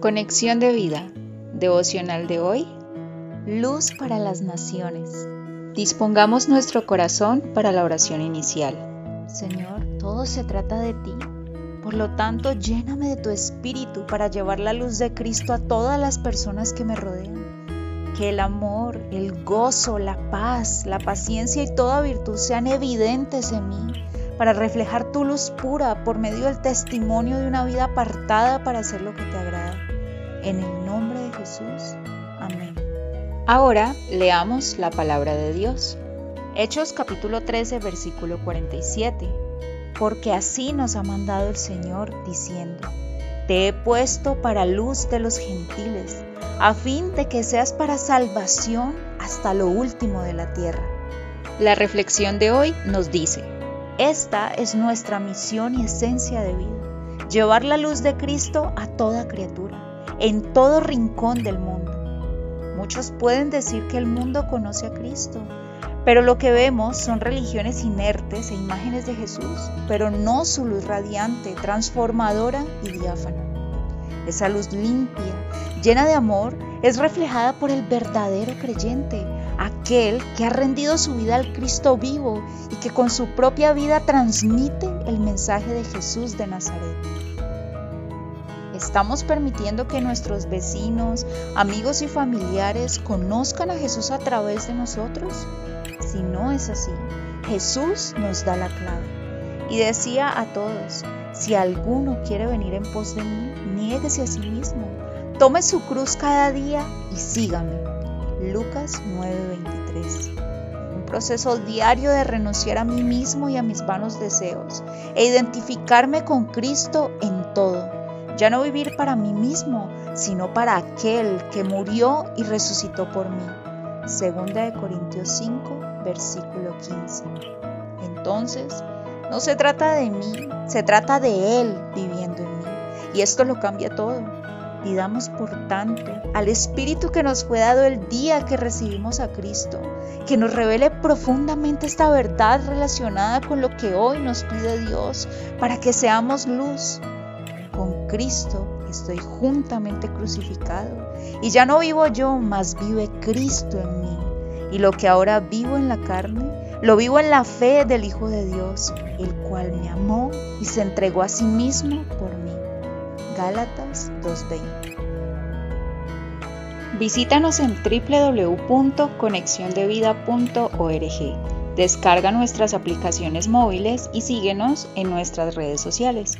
Conexión de vida. Devocional de hoy. Luz para las naciones. Dispongamos nuestro corazón para la oración inicial. Señor, todo se trata de ti. Por lo tanto, lléname de tu espíritu para llevar la luz de Cristo a todas las personas que me rodean. Que el amor, el gozo, la paz, la paciencia y toda virtud sean evidentes en mí para reflejar tu luz pura por medio del testimonio de una vida apartada para hacer lo que te agrada. En el nombre de Jesús. Amén. Ahora leamos la palabra de Dios. Hechos capítulo 13, versículo 47. Porque así nos ha mandado el Señor diciendo, Te he puesto para luz de los gentiles, a fin de que seas para salvación hasta lo último de la tierra. La reflexión de hoy nos dice, esta es nuestra misión y esencia de vida, llevar la luz de Cristo a toda criatura en todo rincón del mundo. Muchos pueden decir que el mundo conoce a Cristo, pero lo que vemos son religiones inertes e imágenes de Jesús, pero no su luz radiante, transformadora y diáfana. Esa luz limpia, llena de amor, es reflejada por el verdadero creyente, aquel que ha rendido su vida al Cristo vivo y que con su propia vida transmite el mensaje de Jesús de Nazaret. ¿Estamos permitiendo que nuestros vecinos, amigos y familiares conozcan a Jesús a través de nosotros? Si no es así, Jesús nos da la clave. Y decía a todos, si alguno quiere venir en pos de mí, niéguese a sí mismo, tome su cruz cada día y sígame. Lucas 9:23 Un proceso diario de renunciar a mí mismo y a mis vanos deseos e identificarme con Cristo en todo ya no vivir para mí mismo, sino para aquel que murió y resucitó por mí. Segunda de Corintios 5, versículo 15. Entonces, no se trata de mí, se trata de Él viviendo en mí. Y esto lo cambia todo. Pidamos, por tanto, al Espíritu que nos fue dado el día que recibimos a Cristo, que nos revele profundamente esta verdad relacionada con lo que hoy nos pide Dios, para que seamos luz, Cristo estoy juntamente crucificado. Y ya no vivo yo, mas vive Cristo en mí. Y lo que ahora vivo en la carne, lo vivo en la fe del Hijo de Dios, el cual me amó y se entregó a sí mismo por mí. Gálatas 2.20. Visítanos en www.conexiondevida.org. Descarga nuestras aplicaciones móviles y síguenos en nuestras redes sociales.